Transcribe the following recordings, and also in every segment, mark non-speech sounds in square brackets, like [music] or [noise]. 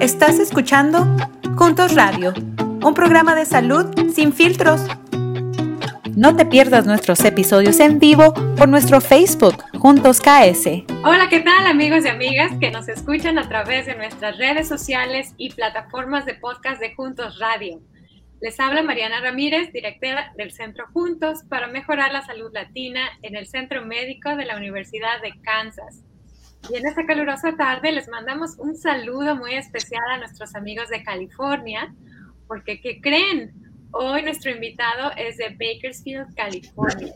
Estás escuchando Juntos Radio, un programa de salud sin filtros. No te pierdas nuestros episodios en vivo por nuestro Facebook, Juntos KS. Hola, ¿qué tal amigos y amigas que nos escuchan a través de nuestras redes sociales y plataformas de podcast de Juntos Radio? Les habla Mariana Ramírez, directora del Centro Juntos para mejorar la salud latina en el Centro Médico de la Universidad de Kansas. Y en esta calurosa tarde les mandamos un saludo muy especial a nuestros amigos de California, porque ¿qué creen? Hoy nuestro invitado es de Bakersfield, California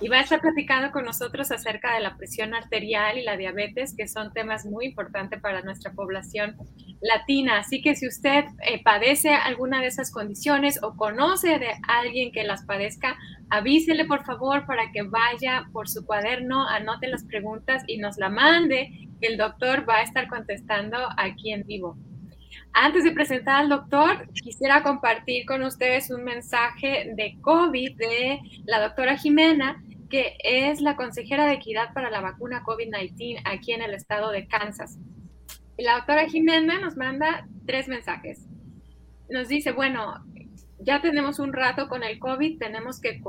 y va a estar platicando con nosotros acerca de la presión arterial y la diabetes, que son temas muy importantes para nuestra población latina. Así que si usted eh, padece alguna de esas condiciones o conoce de alguien que las padezca, avísele por favor para que vaya por su cuaderno, anote las preguntas y nos la mande, el doctor va a estar contestando aquí en vivo. Antes de presentar al doctor, quisiera compartir con ustedes un mensaje de COVID de la doctora Jimena, que es la consejera de equidad para la vacuna COVID-19 aquí en el estado de Kansas. La doctora Jimena nos manda tres mensajes. Nos dice, bueno, ya tenemos un rato con el COVID, tenemos que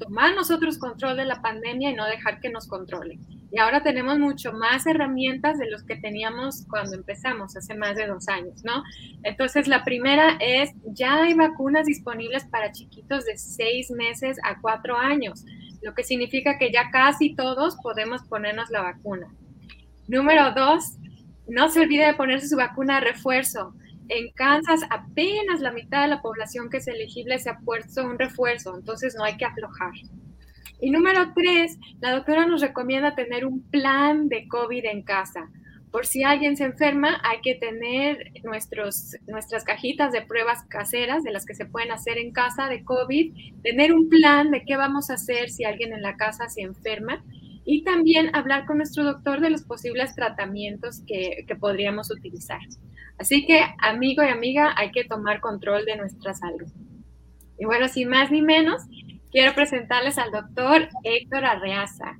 tomar nosotros control de la pandemia y no dejar que nos controle. Y ahora tenemos mucho más herramientas de los que teníamos cuando empezamos hace más de dos años, ¿no? Entonces, la primera es, ya hay vacunas disponibles para chiquitos de seis meses a cuatro años, lo que significa que ya casi todos podemos ponernos la vacuna. Número dos, no se olvide de ponerse su vacuna de refuerzo. En Kansas apenas la mitad de la población que es elegible se ha puesto un refuerzo, entonces no hay que aflojar. Y número tres, la doctora nos recomienda tener un plan de COVID en casa. Por si alguien se enferma, hay que tener nuestros, nuestras cajitas de pruebas caseras de las que se pueden hacer en casa de COVID, tener un plan de qué vamos a hacer si alguien en la casa se enferma y también hablar con nuestro doctor de los posibles tratamientos que, que podríamos utilizar. Así que, amigo y amiga, hay que tomar control de nuestra salud. Y bueno, sin más ni menos, quiero presentarles al doctor Héctor Arreaza.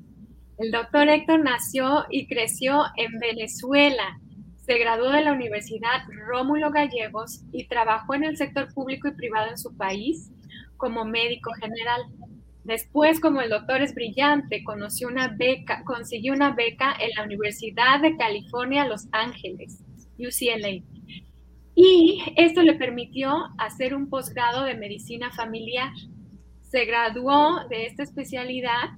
El doctor Héctor nació y creció en Venezuela. Se graduó de la Universidad Rómulo Gallegos y trabajó en el sector público y privado en su país como médico general. Después, como el doctor es brillante, beca, consiguió una beca en la Universidad de California, Los Ángeles, UCLA. Y esto le permitió hacer un posgrado de medicina familiar se graduó de esta especialidad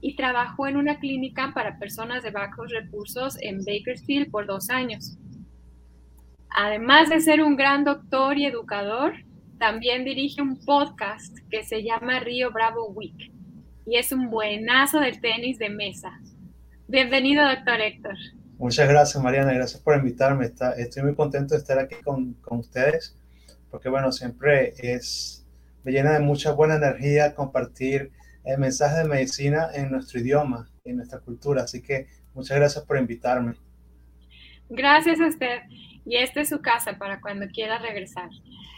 y trabajó en una clínica para personas de bajos recursos en Bakersfield por dos años. Además de ser un gran doctor y educador, también dirige un podcast que se llama Río Bravo Week y es un buenazo del tenis de mesa. Bienvenido, doctor Héctor. Muchas gracias, Mariana. Gracias por invitarme. estoy muy contento de estar aquí con, con ustedes porque, bueno, siempre es me llena de mucha buena energía compartir el mensaje de medicina en nuestro idioma, en nuestra cultura. Así que muchas gracias por invitarme. Gracias a usted. Y esta es su casa para cuando quiera regresar.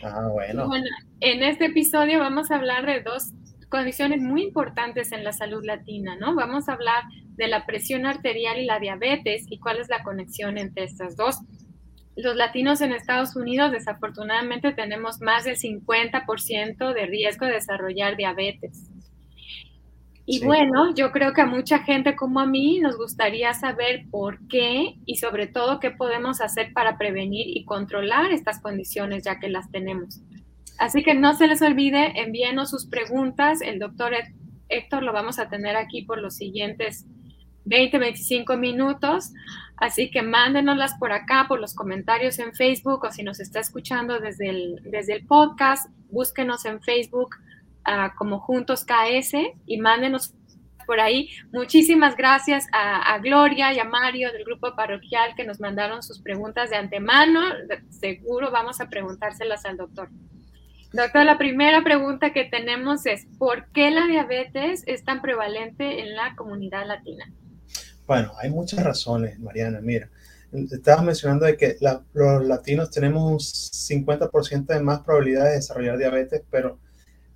Ah, bueno. bueno. En este episodio vamos a hablar de dos condiciones muy importantes en la salud latina, ¿no? Vamos a hablar de la presión arterial y la diabetes y cuál es la conexión entre estas dos los latinos en Estados Unidos desafortunadamente tenemos más del 50% de riesgo de desarrollar diabetes. Y bueno, yo creo que a mucha gente como a mí nos gustaría saber por qué y sobre todo qué podemos hacer para prevenir y controlar estas condiciones ya que las tenemos. Así que no se les olvide, envíenos sus preguntas. El doctor Héctor lo vamos a tener aquí por los siguientes 20, 25 minutos. Así que mándenoslas por acá, por los comentarios en Facebook o si nos está escuchando desde el, desde el podcast, búsquenos en Facebook ah, como Juntos KS y mándenos por ahí. Muchísimas gracias a, a, Gloria y a Mario del grupo parroquial que nos mandaron sus preguntas de antemano. Seguro vamos a preguntárselas al doctor. Doctor, la primera pregunta que tenemos es, ¿por qué la diabetes es tan prevalente en la comunidad latina? Bueno, hay muchas razones, Mariana. Mira, estabas mencionando de que los latinos tenemos un 50% de más probabilidad de desarrollar diabetes, pero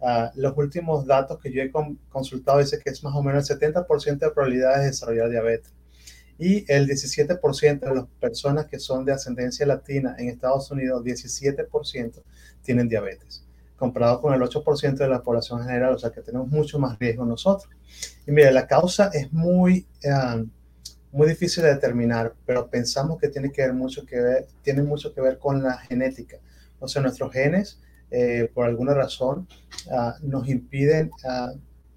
ah, los últimos datos que yo he consultado dicen que es más o menos el 70% de probabilidades de desarrollar diabetes. Y el 17% de las personas que son de ascendencia latina en Estados Unidos, 17% tienen diabetes, comparado con el 8% de la población general, o sea que tenemos mucho más riesgo nosotros. Y mire, la causa es muy, uh, muy difícil de determinar, pero pensamos que tiene que ver mucho que ver, tiene mucho que ver con la genética. O sea, nuestros genes, eh, por alguna razón, uh, nos impiden uh,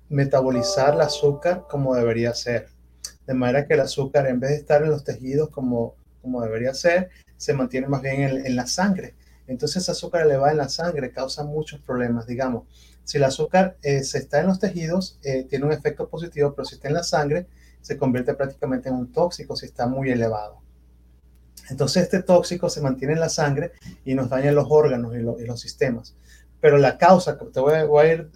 metabolizar el azúcar como debería ser. De manera que el azúcar, en vez de estar en los tejidos como, como debería ser, se mantiene más bien en, en la sangre. Entonces, ese azúcar elevado en la sangre causa muchos problemas. Digamos, si el azúcar eh, se está en los tejidos, eh, tiene un efecto positivo, pero si está en la sangre, se convierte prácticamente en un tóxico si está muy elevado. Entonces, este tóxico se mantiene en la sangre y nos daña los órganos y, lo, y los sistemas. Pero la causa, te voy voy a ir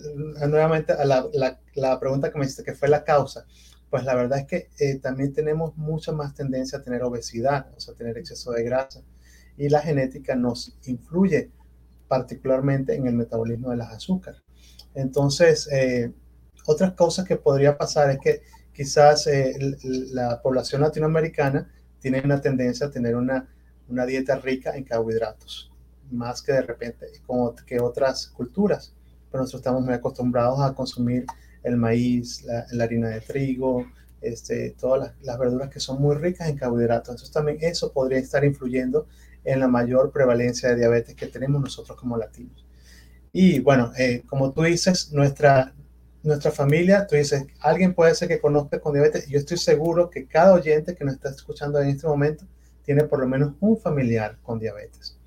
nuevamente a la, la, la, pregunta que me hiciste, que fue la causa. Pues la verdad es que eh, también tenemos mucha más tendencia a tener obesidad, o sea, tener exceso de grasa. Y la genética nos influye particularmente en el metabolismo de las azúcares. Entonces, eh, otras cosas que podría pasar es que quizás eh, la población latinoamericana tiene una tendencia a tener una, una dieta rica en carbohidratos, más que de repente como que otras culturas. Pero nosotros estamos muy acostumbrados a consumir el maíz, la, la harina de trigo, este, todas las, las, verduras que son muy ricas en carbohidratos. Entonces también eso podría estar influyendo en la mayor prevalencia de diabetes que tenemos nosotros como latinos. Y bueno, eh, como tú dices, nuestra, nuestra familia, tú dices, alguien puede ser que conozca con diabetes. Yo estoy seguro que cada oyente que nos está escuchando en este momento tiene por lo menos un familiar con diabetes.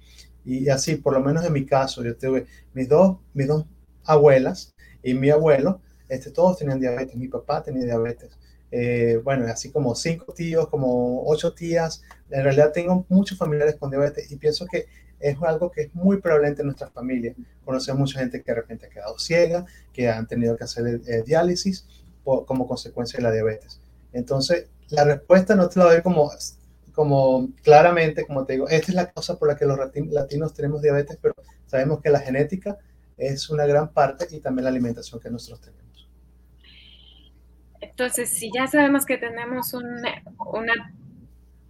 Y así, por lo menos en mi caso, yo tuve mis dos, mis dos abuelas y mi abuelo, este, todos tenían diabetes. Mi papá tenía diabetes. Eh, bueno, así como cinco tíos, como ocho tías. En realidad tengo muchos familiares con diabetes y pienso que es algo que es muy prevalente en nuestra familia. Conocemos mucha gente que de repente ha quedado ciega, que han tenido que hacer eh, diálisis por, como consecuencia de la diabetes. Entonces, la respuesta no te la doy como, como claramente, como te digo, esta es la causa por la que los latinos tenemos diabetes, pero sabemos que la genética es una gran parte y también la alimentación que nosotros tenemos. Entonces, si ya sabemos que tenemos un, una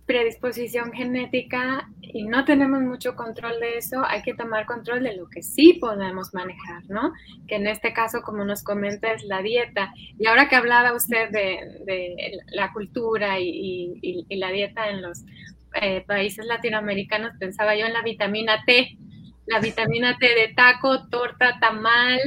predisposición genética y no tenemos mucho control de eso, hay que tomar control de lo que sí podemos manejar, ¿no? Que en este caso, como nos comenta, es la dieta. Y ahora que hablaba usted de, la cultura y, la dieta en los eh, países latinoamericanos, pensaba yo en la vitamina T, la vitamina T de taco, torta, tamal,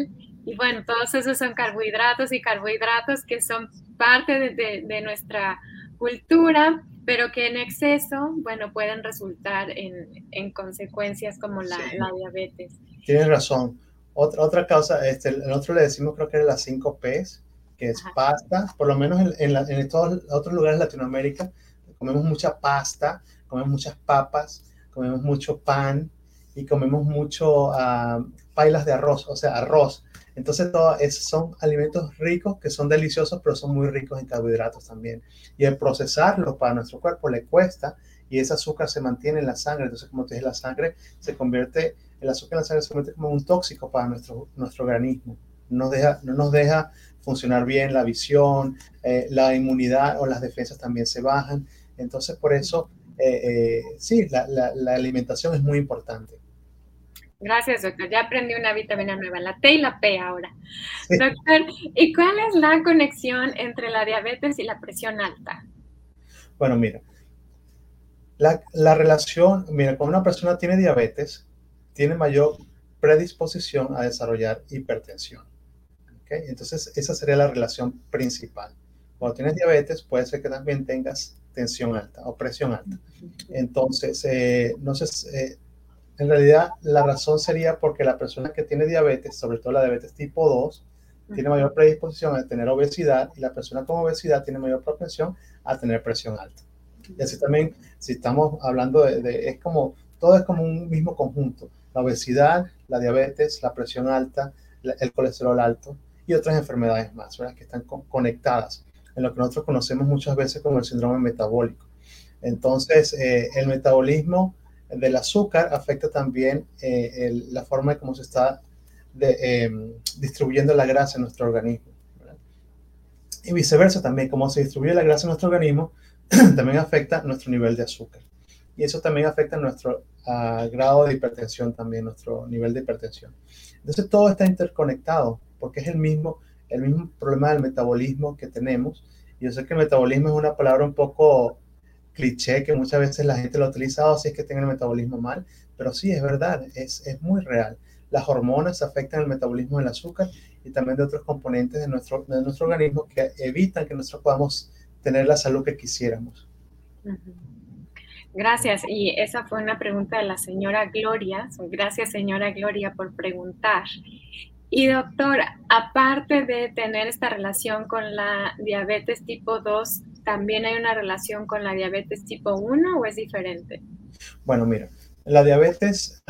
y bueno, todos esos son carbohidratos y carbohidratos que son parte de nuestra cultura pero que en exceso, bueno, pueden resultar en, en consecuencias como la, sí. la, diabetes. Tienes razón. Otra, otra causa, este, nosotros le decimos creo que es las 5 P's, que es Ajá. pasta, por lo menos en, en, la, en todos otros lugares de Latinoamérica, comemos mucha pasta, comemos muchas papas, comemos mucho pan y comemos mucho uh, pailas de arroz, o sea, arroz. Entonces, todos esos son alimentos ricos que son deliciosos, pero son muy ricos en carbohidratos también. Y el procesarlos para nuestro cuerpo le cuesta y ese azúcar se mantiene en la sangre. Entonces, como te dije, la sangre se convierte, el azúcar en la sangre se convierte como un tóxico para nuestro, nuestro organismo. No nos deja, no nos deja funcionar bien la visión, eh, la inmunidad o las defensas también se bajan. Entonces, por eso, eh, eh, sí, la, la, la alimentación es muy importante. Gracias, doctor. Ya aprendí una vitamina nueva, la T y la P ahora. Sí. Doctor, ¿y cuál es la conexión entre la diabetes y la presión alta? Bueno, mira, la, la relación, mira, cuando una persona tiene diabetes, tiene mayor predisposición a desarrollar hipertensión. ¿okay? Entonces, esa sería la relación principal. Cuando tienes diabetes, puede ser que también tengas tensión alta o presión alta. Entonces, eh, no sé, eh, en realidad, la razón sería porque la persona que tiene diabetes, sobre todo la diabetes tipo 2, tiene mayor predisposición a tener obesidad y la persona con obesidad tiene mayor propensión a tener presión alta. Y así también, si estamos hablando de, de, es como, todo es como un mismo conjunto. La obesidad, la diabetes, la presión alta, la, el colesterol alto y otras enfermedades más, ¿verdad? Que están con, conectadas en lo que nosotros conocemos muchas veces como el síndrome metabólico. Entonces, eh, el metabolismo del azúcar afecta también eh, la forma de cómo se está eh, distribuyendo la grasa en nuestro organismo. Y viceversa también, como se distribuye la grasa en nuestro organismo, [clears throat] también afecta nuestro nivel de azúcar. Y eso también afecta nuestro uh, grado de hipertensión también, nuestro nivel de hipertensión. Entonces todo está interconectado porque es el mismo, el mismo problema del metabolismo que tenemos. Yo sé que metabolismo es una palabra un poco cliché que muchas veces la gente lo ha utilizado si es que tiene el metabolismo mal, pero sí, es verdad, es, es muy real. Las hormonas afectan el metabolismo del azúcar y también de otros componentes de nuestro, de nuestro organismo que evitan que nosotros podamos tener la salud que quisiéramos. Gracias. Y esa fue una pregunta de la señora Gloria. Gracias, señora Gloria, por preguntar. Y doctor, aparte de tener esta relación con la diabetes tipo 2, ¿también hay una relación con la diabetes tipo 1 o es diferente? Bueno, mira, la diabetes,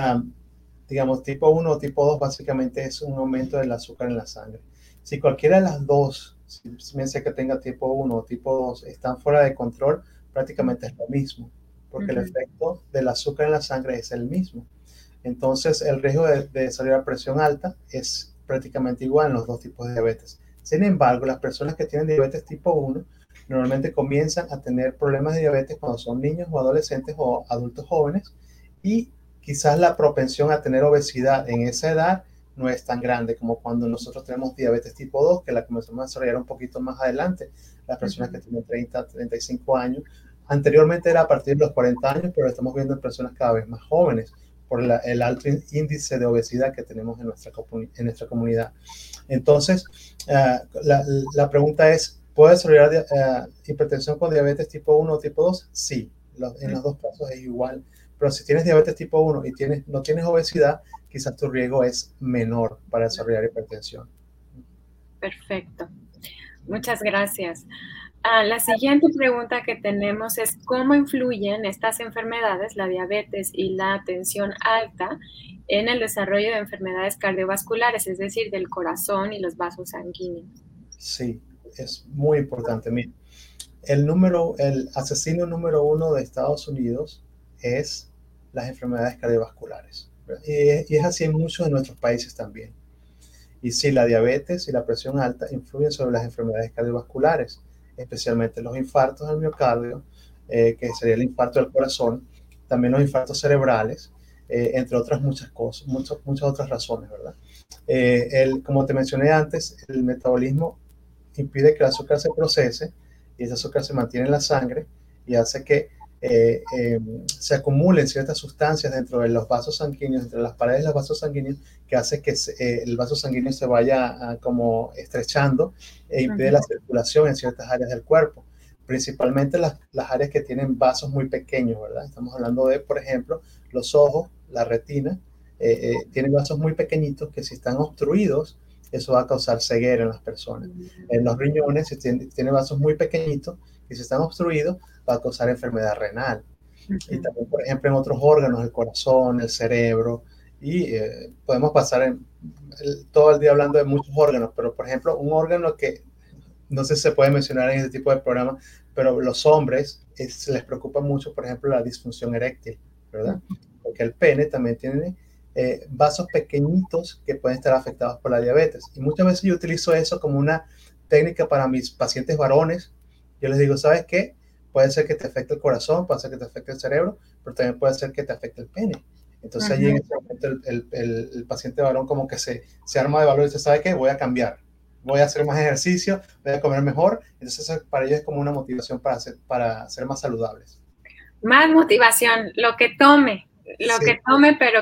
digamos, tipo 1 o tipo 2 básicamente es un aumento del azúcar en la sangre. Si cualquiera de las dos, si bien sea que tenga tipo 1 o tipo 2, están fuera de control, prácticamente es lo mismo, porque el efecto del azúcar en la sangre es el mismo. Entonces, el riesgo de, de desarrollar presión alta es prácticamente igual en los dos tipos de diabetes. Sin embargo, las personas que tienen diabetes tipo 1 normalmente comienzan a tener problemas de diabetes cuando son niños o adolescentes o adultos jóvenes y quizás la propensión a tener obesidad en esa edad no es tan grande como cuando nosotros tenemos diabetes tipo 2, que la comenzamos a desarrollar un poquito más adelante, las personas que tienen 30, 35 años. Anteriormente era a partir de los 40 años, pero estamos viendo en personas cada vez más jóvenes por el alto índice de obesidad que tenemos en nuestra, en nuestra comunidad. Entonces, uh, la, la, pregunta es, ¿puede desarrollar uh, hipertensión con diabetes tipo 1 o tipo 2? Sí, los, en los dos casos es igual. Pero si tienes diabetes tipo 1 y tienes, no tienes obesidad, quizás tu riesgo es menor para desarrollar hipertensión. Perfecto. Muchas gracias. Ah, la siguiente pregunta que tenemos es cómo influyen estas enfermedades, la diabetes y la tensión alta, en el desarrollo de enfermedades cardiovasculares, es decir, del corazón y los vasos sanguíneos. Sí, es muy importante. Mira, el número, el asesino número uno de Estados Unidos es las enfermedades cardiovasculares. Y, es así en muchos de nuestros países también. Y sí, la diabetes y la presión alta influyen sobre las enfermedades cardiovasculares especialmente los infartos al miocardio, eh, que sería el infarto del corazón, también los infartos cerebrales, eh, entre otras muchas cosas, muchas, muchas otras razones, ¿verdad? Eh, el, como te mencioné antes, el metabolismo impide que el azúcar se procese y ese azúcar se mantiene en la sangre y hace que eh, eh, se acumulen ciertas sustancias dentro de los vasos sanguíneos, entre las paredes de los vasos sanguíneos, que hace que eh, el vaso sanguíneo se vaya ah, como estrechando e impide la circulación en ciertas áreas del cuerpo, principalmente las, las, áreas que tienen vasos muy pequeños, ¿verdad? Estamos hablando de, por ejemplo, los ojos, la retina, tienen vasos muy pequeñitos que si están obstruidos, eso va a causar ceguera en las personas. En los riñones, si tiene vasos muy pequeñitos, que si están obstruidos, va a causar enfermedad renal. Y también, por ejemplo, en otros órganos, el corazón, el cerebro, y eh, podemos pasar todo el día hablando de muchos órganos, pero por ejemplo, un órgano que no sé si se puede mencionar en este tipo de programa, pero los hombres les preocupa mucho, por ejemplo, la disfunción eréctil, ¿verdad? Porque el pene también tiene eh, vasos pequeñitos que pueden estar afectados por la diabetes. Y muchas veces yo utilizo eso como una técnica para mis pacientes varones. Yo les digo, ¿sabes qué? Puede ser que te afecte el corazón, puede ser que te afecte el cerebro, pero también puede ser que te afecte el pene. Entonces allí en ese momento el, el, el, paciente varón como que se, se arma de valor y dice, ¿sabe qué? Voy a cambiar, voy a hacer más ejercicio, voy a comer mejor. Entonces para ellos es como una motivación para ser, para ser más saludables. Más motivación, lo que tome, lo sí. que tome, pero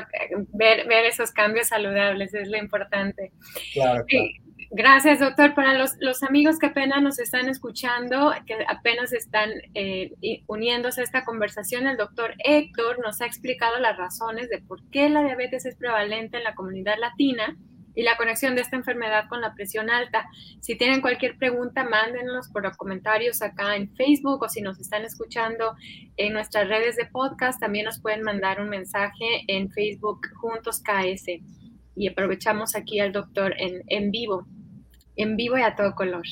ver, ver esos cambios saludables es lo importante. Claro, claro. Gracias, doctor. Para los, los, amigos que apenas nos están escuchando, que apenas están eh, uniéndose a esta conversación, el doctor Héctor nos ha explicado las razones de por qué la diabetes es prevalente en la comunidad latina y la conexión de esta enfermedad con la presión alta. Si tienen cualquier pregunta, mándenos por los comentarios acá en Facebook o si nos están escuchando en nuestras redes de podcast, también nos pueden mandar un mensaje en Facebook Juntos KS. Y aprovechamos aquí al doctor en, en vivo en vivo y a todo color.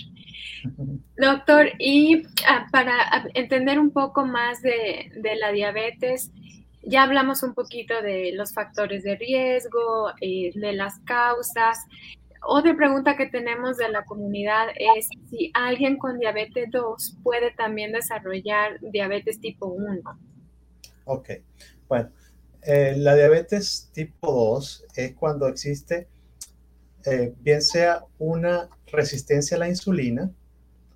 [laughs] Doctor, y ah, para entender un poco más de, de, la diabetes, ya hablamos un poquito de los factores de riesgo, eh, de las causas. otra pregunta que tenemos de la comunidad es si alguien con diabetes 2 puede también desarrollar diabetes tipo 1. Ok, bueno, eh, la diabetes tipo 2 es cuando existe eh, bien sea una resistencia a la insulina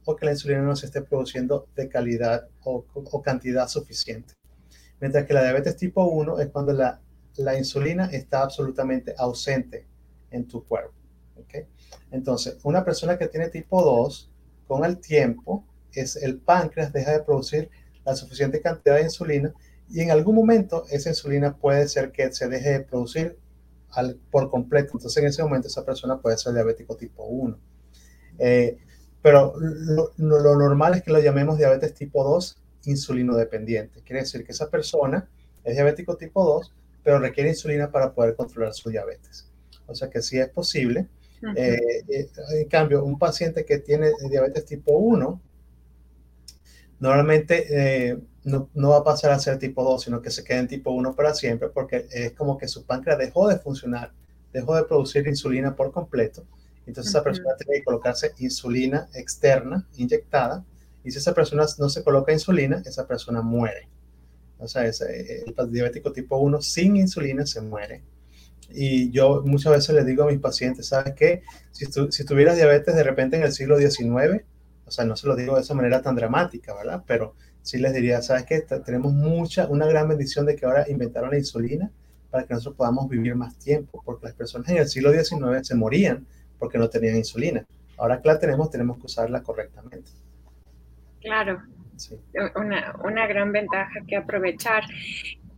o que la insulina no se esté produciendo de calidad o, cantidad suficiente. Mientras que la diabetes tipo 1 es cuando la, la insulina está absolutamente ausente en tu cuerpo. ¿okay? Entonces, una persona que tiene tipo 2, con el tiempo, es el páncreas deja de producir la suficiente cantidad de insulina y en algún momento esa insulina puede ser que se deje de producir por completo. Entonces en ese momento esa persona puede ser diabético tipo 1. Eh, pero lo, normal es que lo llamemos diabetes tipo 2 insulino dependiente. Quiere decir que esa persona es diabético tipo 2, pero requiere insulina para poder controlar su diabetes. O sea que sí es posible. Eh, eh, en cambio, un paciente que tiene diabetes tipo 1, normalmente no, no, va a pasar a ser tipo 2, sino que se queda en tipo 1 para siempre, porque es como que su páncreas dejó de funcionar, dejó de producir insulina por completo. Entonces esa persona tiene que colocarse insulina externa, inyectada, y si esa persona no se coloca insulina, esa persona muere. O sea, ese, el diabético tipo 1 sin insulina se muere. Y yo muchas veces le digo a mis pacientes, ¿sabes qué? Si, si tuvieras diabetes de repente en el siglo XIX, o sea, no se lo digo de esa manera tan dramática, ¿verdad? Pero sí les diría, ¿sabes qué? Tenemos mucha, una gran bendición de que ahora inventaron la insulina para que nosotros podamos vivir más tiempo, porque las personas en el siglo XIX se morían porque no tenían insulina. Ahora que la tenemos, tenemos que usarla correctamente. Claro, sí. una, una gran ventaja que aprovechar.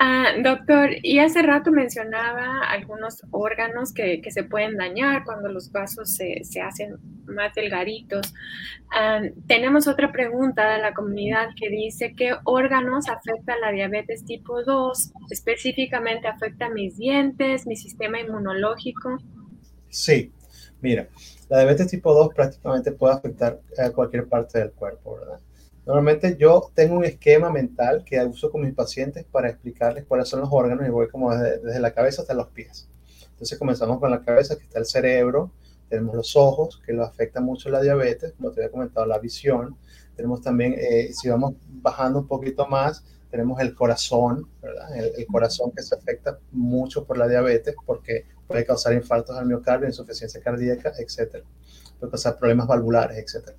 Ah, doctor, y hace rato mencionaba algunos órganos que, que se pueden dañar cuando los vasos se, se hacen más delgaditos. Ah, tenemos otra pregunta de la comunidad que dice, ¿qué órganos afecta la diabetes tipo 2? Específicamente afecta mis dientes, mi sistema inmunológico. Sí, mira, la diabetes tipo 2 prácticamente puede afectar a cualquier parte del cuerpo, ¿verdad? Normalmente yo tengo un esquema mental que uso con mis pacientes para explicarles cuáles son los órganos y voy como desde, la cabeza hasta los pies. Entonces comenzamos con la cabeza, que está el cerebro, tenemos los ojos, que lo afecta mucho la diabetes, como te había comentado, la visión. Tenemos también, eh, si vamos bajando un poquito más, tenemos el corazón, ¿verdad? El, corazón que se afecta mucho por la diabetes porque puede causar infartos al miocardio, insuficiencia cardíaca, etcétera. Puede causar problemas valvulares, etcétera.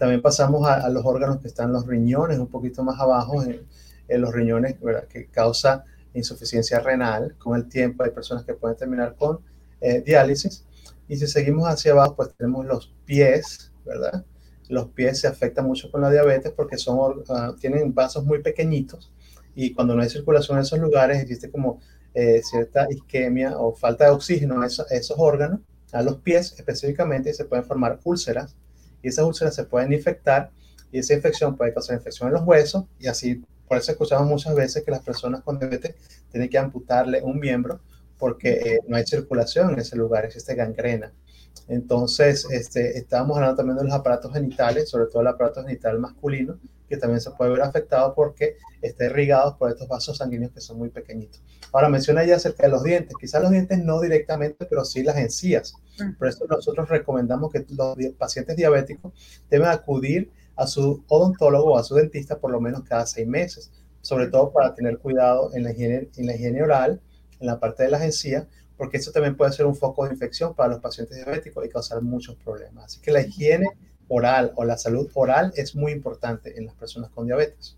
También pasamos a, los órganos que están los riñones, un poquito más abajo, en, los riñones, que causa insuficiencia renal. Con el tiempo hay personas que pueden terminar con eh, diálisis. Y si seguimos hacia abajo, pues tenemos los pies, ¿verdad? Los pies se afectan mucho con la diabetes porque son, ah, tienen vasos muy pequeñitos y cuando no hay circulación en esos lugares existe como eh, cierta isquemia o falta de oxígeno a esos, órganos, a los pies específicamente, se pueden formar úlceras y esas úlceras se pueden infectar y esa infección puede causar infección en los huesos y así, por eso escuchamos muchas veces que las personas con diabetes tienen que amputarle un miembro porque eh, no hay circulación en ese lugar, existe gangrena. Entonces, este, estábamos hablando también de los aparatos genitales, sobre todo el aparato genital masculino, que también se puede ver afectado porque está irrigado por estos vasos sanguíneos que son muy pequeñitos. Ahora menciona ya acerca de los dientes, quizás los dientes no directamente, pero sí las encías. Por eso nosotros recomendamos que los pacientes diabéticos deben acudir a su odontólogo o a su dentista por lo menos cada seis meses, sobre todo para tener cuidado en la higiene, en la higiene oral, en la parte de las encías, porque eso también puede ser un foco de infección para los pacientes diabéticos y causar muchos problemas. Así que la higiene oral o la salud oral es muy importante en las personas con diabetes.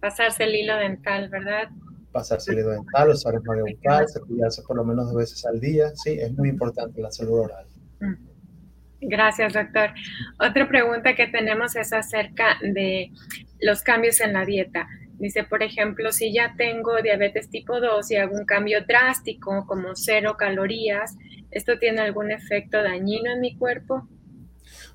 Pasarse el hilo dental, ¿verdad? Pasarse el dental, usar el enjuague bucal, cepillarse por lo menos dos veces al día. Sí, es muy importante la salud oral. Gracias, doctor. Otra pregunta que tenemos es acerca de los cambios en la dieta. Dice, por ejemplo, si ya tengo diabetes tipo 2 y hago un cambio drástico como cero calorías, ¿esto tiene algún efecto dañino en mi cuerpo?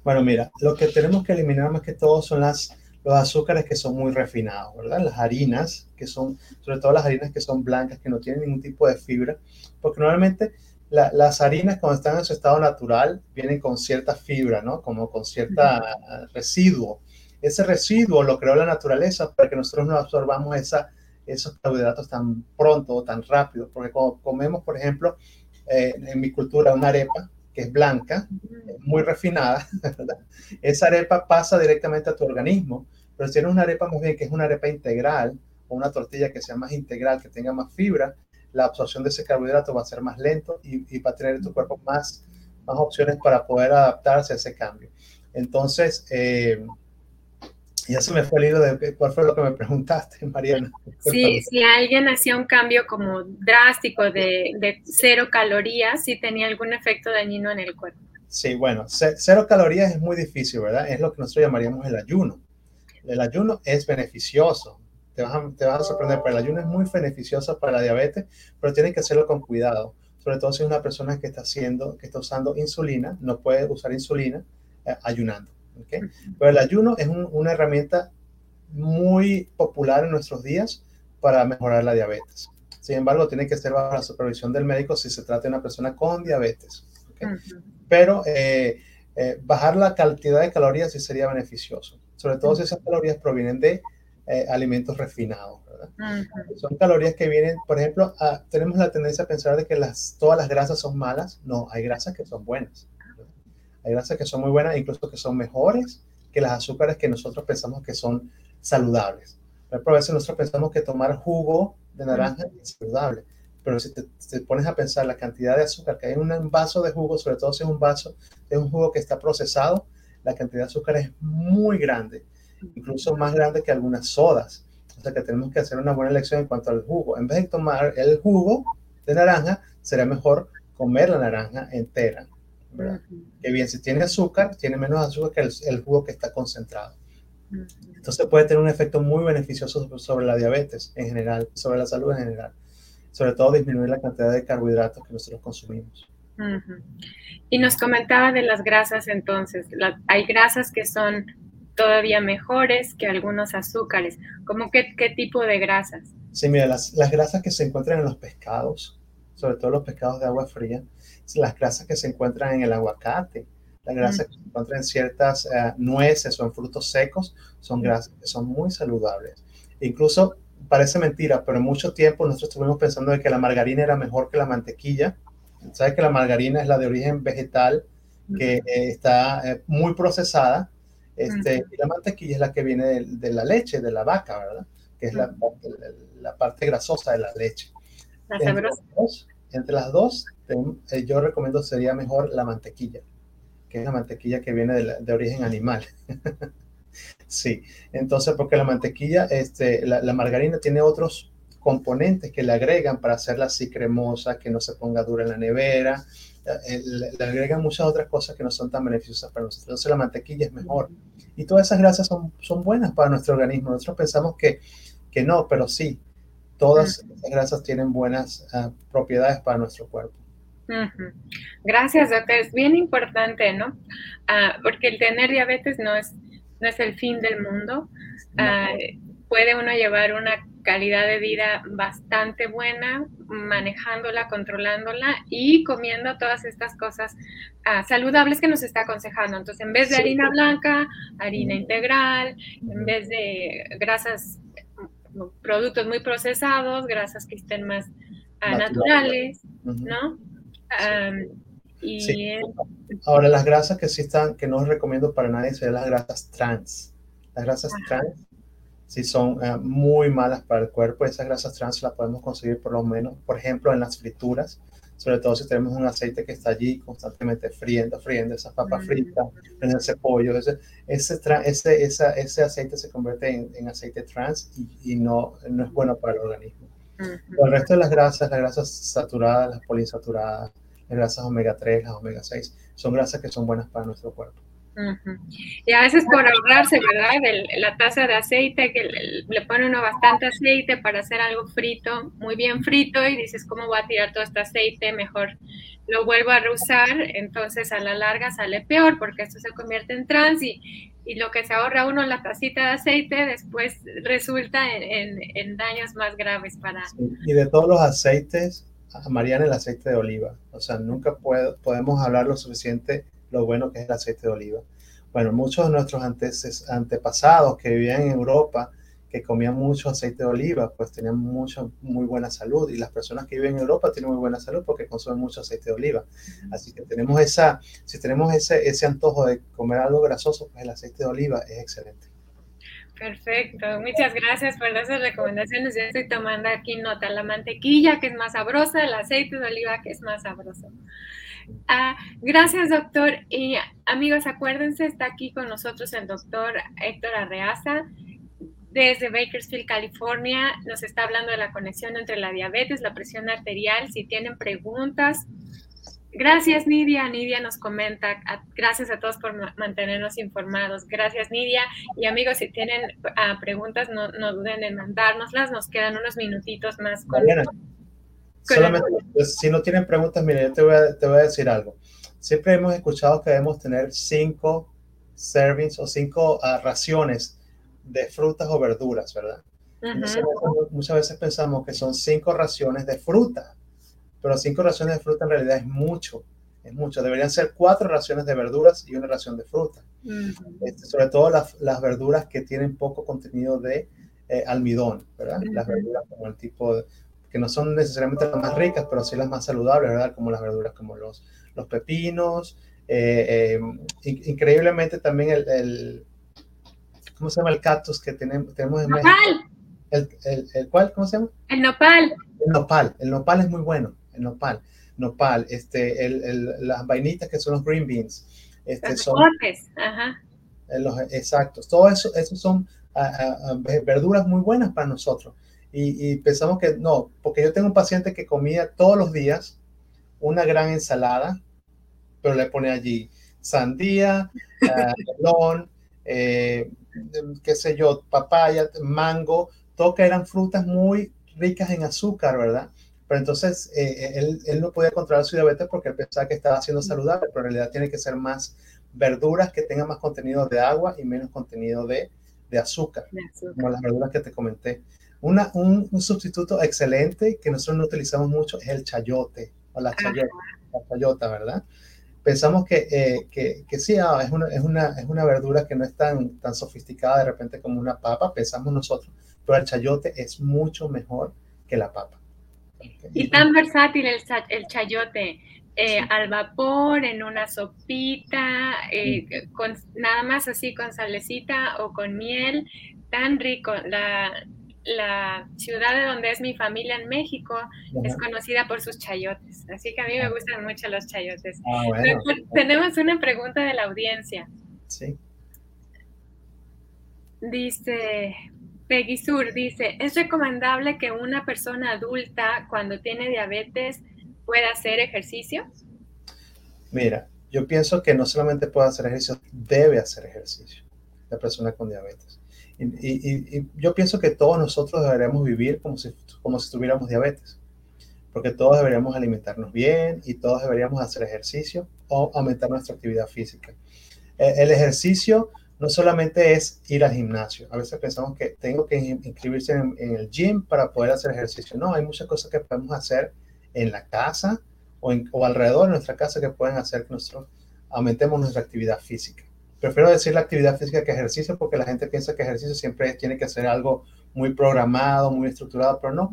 Bueno, mira, lo que tenemos que eliminar más que todo son las, los azúcares que son muy refinados, ¿verdad? Las harinas, que son, sobre todo las harinas que son blancas, que no tienen ningún tipo de fibra, porque normalmente las harinas cuando están en su estado natural vienen con cierta fibra, ¿no? Como con cierta residuo. Ese residuo lo creó la naturaleza para que nosotros no absorbamos esa, esos carbohidratos tan pronto o tan rápido, porque cuando comemos, por ejemplo, eh, en mi cultura una arepa, que es blanca, muy refinada, [laughs] esa arepa pasa directamente a tu organismo, pero si tienes una arepa muy bien que es una arepa integral o una tortilla que sea más integral, que tenga más fibra, la absorción de ese carbohidrato va a ser más lento y, va a tener en tu cuerpo más, más opciones para poder adaptarse a ese cambio. Entonces, eh, ya se me fue el hilo de cuál fue lo que me preguntaste, Mariana. Sí, si alguien hacía un cambio como drástico de, de, cero calorías, si tenía algún efecto dañino en el cuerpo. Sí, bueno, cero calorías es muy difícil, ¿verdad? Es lo que nosotros llamaríamos el ayuno. El ayuno es beneficioso. Te vas, a, te vas a sorprender, pero el ayuno es muy beneficioso para la diabetes, pero tienes que hacerlo con cuidado. Sobre todo si es una persona que está haciendo, que está usando insulina, no puede usar insulina eh, ayunando. Pero el ayuno es una herramienta muy popular en nuestros días para mejorar la diabetes. Sin embargo, tiene que ser bajo la supervisión del médico si se trata de una persona con diabetes. Pero eh, eh, bajar la cantidad de calorías sí sería beneficioso, sobre todo si esas calorías provienen de eh, alimentos refinados. Son calorías que vienen, por ejemplo, tenemos la tendencia a pensar de que las, todas las grasas son malas. No, hay grasas que son buenas. Hay grasas que son muy buenas, incluso que son mejores que las azúcares que nosotros pensamos que son saludables. Ejemplo, a veces nosotros pensamos que tomar jugo de naranja es saludable, pero si te, pones a pensar la cantidad de azúcar que hay en un vaso de jugo, sobre todo si es un vaso, es un jugo que está procesado, la cantidad de azúcar es muy grande, incluso más grande que algunas sodas. O sea que tenemos que hacer una buena elección en cuanto al jugo. En vez de tomar el jugo de naranja, sería mejor comer la naranja entera que bien, si tiene azúcar, tiene menos azúcar que el, jugo que está concentrado. Entonces puede tener un efecto muy beneficioso sobre la diabetes en general, sobre la salud en general. Sobre todo disminuir la cantidad de carbohidratos que nosotros consumimos. Y nos comentaba de las grasas entonces. hay grasas que son todavía mejores que algunos azúcares. ¿Cómo qué, qué tipo de grasas? Sí, mira, las, las grasas que se encuentran en los pescados, sobre todo los pescados de agua fría, las grasas que se encuentran en el aguacate, las grasas que se encuentran en ciertas eh, nueces o en frutos secos, son grasas que son muy saludables. Incluso parece mentira, pero mucho tiempo nosotros estuvimos pensando de que la margarina era mejor que la mantequilla. Sabes que la margarina es la de origen vegetal, que eh, está eh, muy procesada, este, y la mantequilla es la que viene de, la leche, de la vaca, ¿verdad? Que es la, la, parte grasosa de la leche. Entre, las dos, entre las dos, eh, yo recomiendo sería mejor la mantequilla, que es la mantequilla que viene de, origen animal. [laughs] sí, entonces porque la mantequilla, este, la, margarina tiene otros componentes que le agregan para hacerla así cremosa, que no se ponga dura en la nevera, eh, le, agregan muchas otras cosas que no son tan beneficiosas para nosotros. Entonces la mantequilla es mejor. Y todas esas grasas son, son buenas para nuestro organismo. Nosotros pensamos que, que no, pero sí, todas esas grasas tienen buenas ah, propiedades para nuestro cuerpo. Gracias, doctor. Es bien importante, ¿no? Ah, porque el tener diabetes no es, no es el fin del mundo. Ah, puede uno llevar una calidad de vida bastante buena, manejándola, controlándola y comiendo todas estas cosas saludables que nos está aconsejando. Entonces, en vez de harina blanca, harina integral, en vez de grasas, productos muy procesados, grasas que estén más naturales, ¿no? y Ahora, las grasas que sí están, que no recomiendo para nadie, son las grasas trans. Las grasas trans sí son eh, muy malas para el cuerpo. Esas grasas trans las podemos conseguir por lo menos, por ejemplo, en las frituras, sobre todo si tenemos un aceite que está allí constantemente friendo, friendo esas papas fritas, en ese pollo. Ese, ese, ese, ese aceite se convierte en, aceite trans y, y, no, no es bueno para el organismo. El resto de las grasas, las grasas saturadas, las poliinsaturadas, las grasas omega 3, las omega 6, son grasas que son buenas para nuestro cuerpo. Y a veces por ahorrarse, ¿verdad? la taza de aceite, que le, pone uno bastante aceite para hacer algo frito, muy bien frito, y dices, ¿cómo voy a tirar todo este aceite? Mejor lo vuelvo a reusar, entonces a la larga sale peor porque esto se convierte en trans y, y lo que se ahorra uno en la tacita de aceite después resulta en, daños más graves para... Y de todos los aceites, Mariana, el aceite de oliva. O sea, nunca podemos hablar lo suficiente lo bueno que es el aceite de oliva. Bueno, muchos de nuestros antes, antepasados que vivían en Europa, que comían mucho aceite de oliva, pues tenían mucho, muy buena salud. Y las personas que viven en Europa tienen muy buena salud porque consumen mucho aceite de oliva. Así que tenemos esa, si tenemos ese, ese antojo de comer algo grasoso, pues el aceite de oliva es excelente. Perfecto, muchas gracias por esas recomendaciones. Yo estoy tomando aquí nota, la mantequilla que es más sabrosa, el aceite de oliva que es más sabroso. Ah, gracias, doctor. Y amigos, acuérdense, está aquí con nosotros el doctor Héctor Arreaza desde Bakersfield, California. Nos está hablando de la conexión entre la diabetes, la presión arterial. Si tienen preguntas, Gracias, Nidia. Nidia nos comenta. Gracias a todos por mantenernos informados. Gracias, Nidia. Y amigos, si tienen ah, preguntas, no, duden en mandárnoslas. Nos quedan unos minutitos más. Con, solamente, pues, si no tienen preguntas, mire, yo te voy, a, te voy a decir algo. Siempre hemos escuchado que debemos tener cinco servings o cinco ah, raciones de frutas o verduras, ¿verdad? muchas veces pensamos que son cinco raciones de fruta pero cinco raciones de fruta en realidad es mucho, es mucho. Deberían ser cuatro raciones de verduras y una ración de fruta. Este, sobre todo las, las, verduras que tienen poco contenido de eh, almidón, ¿verdad? Las verduras como el tipo de, que no son necesariamente las más ricas, pero sí las más saludables, ¿verdad? Como las verduras como los, los pepinos. Eh, eh, increíblemente también el, el, ¿cómo se llama el cactus que tenemos, tenemos en México? El, el, el, ¿Cuál? ¿Cómo se llama? El nopal. El nopal. El nopal es muy bueno el nopal, nopal, este, el, las vainitas que son los green beans. Este, son, ajá. Eh, los, exactos, todo eso, eso son ah, ah, ah, verduras muy buenas para nosotros. Y, pensamos que no, porque yo tengo un paciente que comía todos los días una gran ensalada, pero le pone allí sandía, [laughs] melón, eh, qué sé yo, papaya, mango, todo que eran frutas muy ricas en azúcar, ¿verdad? Pero entonces eh, eh, él, él, no podía controlar su diabetes porque él pensaba que estaba siendo saludable, pero en realidad tiene que ser más verduras que tengan más contenido de agua y menos contenido de, de, azúcar, como las verduras que te comenté. Una, un, un, sustituto excelente que nosotros no utilizamos mucho es el chayote o la chayota, la chayota ¿verdad? Pensamos que, eh, que, que sí, ah, es, una, es, una, es una verdura que no es tan, tan sofisticada de repente como una papa, pensamos nosotros, pero el chayote es mucho mejor que la papa. Y tan versátil el, el chayote. Eh, al vapor, en una sopita, eh, con, nada más así con salecita o con miel, tan rico. La, la ciudad de donde es mi familia en México es conocida por sus chayotes, así que a mí me ah. gustan mucho los chayotes. Ah, tenemos una pregunta de la audiencia. Sí. Dice, Peggy Sur dice, ¿es recomendable que una persona adulta cuando tiene diabetes pueda hacer ejercicio? Mira, yo pienso que no solamente puede hacer ejercicio, debe hacer ejercicio la persona con diabetes. Y, yo pienso que todos nosotros deberíamos vivir como si, como si tuviéramos diabetes, porque todos deberíamos alimentarnos bien y todos deberíamos hacer ejercicio o aumentar nuestra actividad física. Eh, el ejercicio no solamente es ir al gimnasio. A veces pensamos que tengo que inscribirse en, el gym para poder hacer ejercicio. No, hay muchas cosas que podemos hacer en la casa o, alrededor de nuestra casa que pueden hacer que nosotros aumentemos nuestra actividad física. Prefiero decir la actividad física que ejercicio porque la gente piensa que ejercicio siempre tiene que ser algo muy programado, muy estructurado, pero no.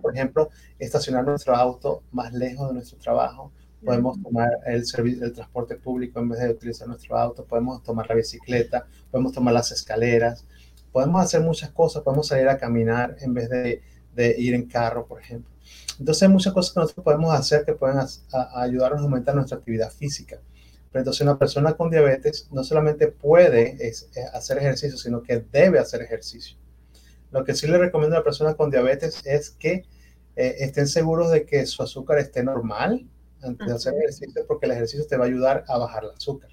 por ejemplo, estacionar nuestro auto más lejos de nuestro trabajo, podemos tomar el, servicio, el transporte público en vez de utilizar nuestro auto, podemos tomar la bicicleta, podemos tomar las escaleras, podemos hacer muchas cosas, podemos salir a caminar en vez de, de ir en carro, por ejemplo. Entonces hay muchas cosas que nosotros podemos hacer que pueden ayudarnos a aumentar nuestra actividad física. Pero entonces una persona con diabetes no solamente puede eh, hacer ejercicio, sino que debe hacer ejercicio. Lo que sí le recomiendo a la persona con diabetes es que eh, estén seguros de que su azúcar esté normal, antes de hacer ejercicio porque el ejercicio te va a ayudar a bajar el azúcar.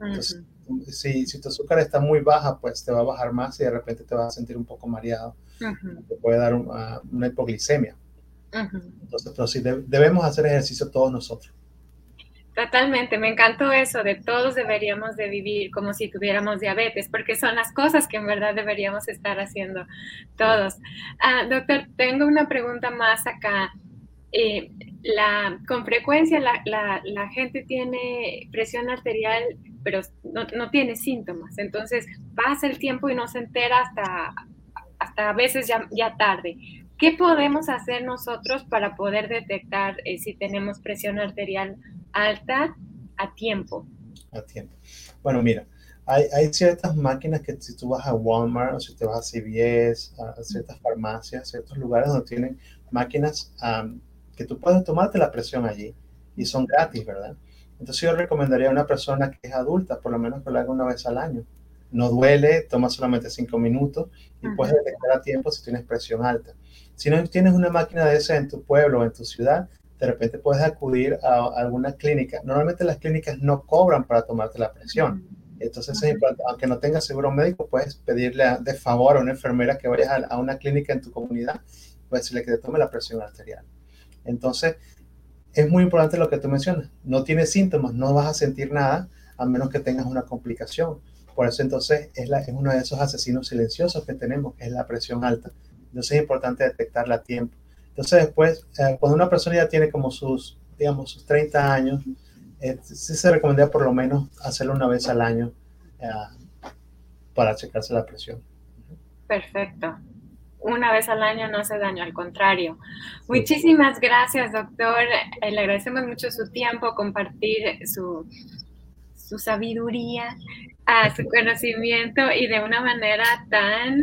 Entonces, si, si, tu azúcar está muy baja, pues te va a bajar más y de repente te vas a sentir un poco mareado. Te puede dar ah, una hipoglicemia. Entonces, pero sí, debemos hacer ejercicio todos nosotros. Totalmente, me encantó eso de todos deberíamos de vivir como si tuviéramos diabetes, porque son las cosas que en verdad deberíamos estar haciendo todos. Ah, doctor, tengo una pregunta más acá. Eh, la, con frecuencia la, la, gente tiene presión arterial, pero no, no, tiene síntomas. Entonces pasa el tiempo y no se entera hasta, hasta a veces ya, ya tarde. ¿Qué podemos hacer nosotros para poder detectar eh, si tenemos presión arterial alta a tiempo? A tiempo. Bueno, mira, hay, hay, ciertas máquinas que si tú vas a Walmart o si te vas a CVS, a, ciertas farmacias, ciertos lugares donde tienen máquinas que tú puedes tomarte la presión allí y son gratis, ¿verdad? Entonces yo recomendaría a una persona que es adulta, por lo menos que lo haga una vez al año. No duele, toma solamente cinco minutos y puedes detectar a tiempo si tienes presión alta. Si no tienes una máquina de esa en tu pueblo o en tu ciudad, de repente puedes acudir a alguna clínica. Normalmente las clínicas no cobran para tomarte la presión. Entonces, aunque no tengas seguro médico, puedes pedirle de favor a una enfermera que vayas a, una clínica en tu comunidad, puedes decirle que te tome la presión arterial. Entonces, es muy importante lo que tú mencionas. No tienes síntomas, no vas a sentir nada a menos que tengas una complicación. Por eso entonces es, la, es uno de esos asesinos silenciosos que tenemos, es la presión alta. Entonces es importante detectarla a tiempo. Entonces después, eh, cuando una persona ya tiene como sus, digamos, sus 30 años, eh, sí se recomendaría por lo menos hacerlo una vez al año eh, para checarse la presión. Perfecto. Una vez al año no hace daño, al contrario. Muchísimas gracias, doctor. Le agradecemos mucho su tiempo, compartir su, su sabiduría, uh, su conocimiento y de una manera tan...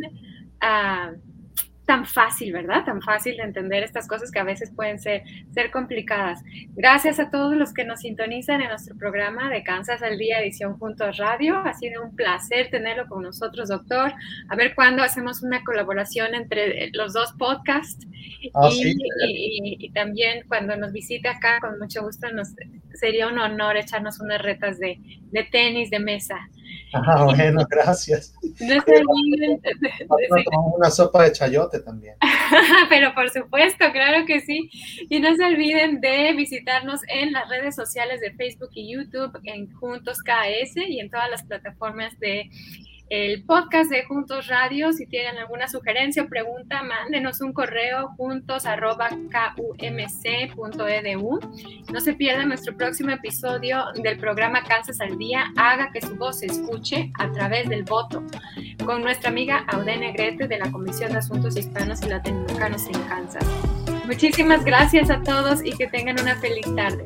Uh, tan fácil, ¿verdad? Tan fácil de entender estas cosas que a veces pueden ser, ser complicadas. Gracias a todos los que nos sintonizan en nuestro programa de Kansas al Día, edición Juntos Radio. Ha sido un placer tenerlo con nosotros, doctor. A ver cuándo hacemos una colaboración entre los dos podcasts. Ah, y, también cuando nos visite acá, con mucho gusto, nos, sería un honor echarnos unas retas de, de tenis de mesa. Ah, [laughs] bueno, gracias. No se olviden. una sopa de chayote también. [laughs] Pero por supuesto, claro que sí. Y no se olviden de visitarnos en las redes sociales de Facebook y YouTube, en Juntos KS y en todas las plataformas de el podcast de Juntos Radio. Si tienen alguna sugerencia o pregunta, mándenos un correo juntos arroba kumc.edu. No se pierdan nuestro próximo episodio del programa Kansas al Día. Haga que su voz se escuche a través del voto con nuestra amiga Audene Grete de la Comisión de Asuntos Hispanos y Latinoamericanos en Kansas. Muchísimas gracias a todos y que tengan una feliz tarde.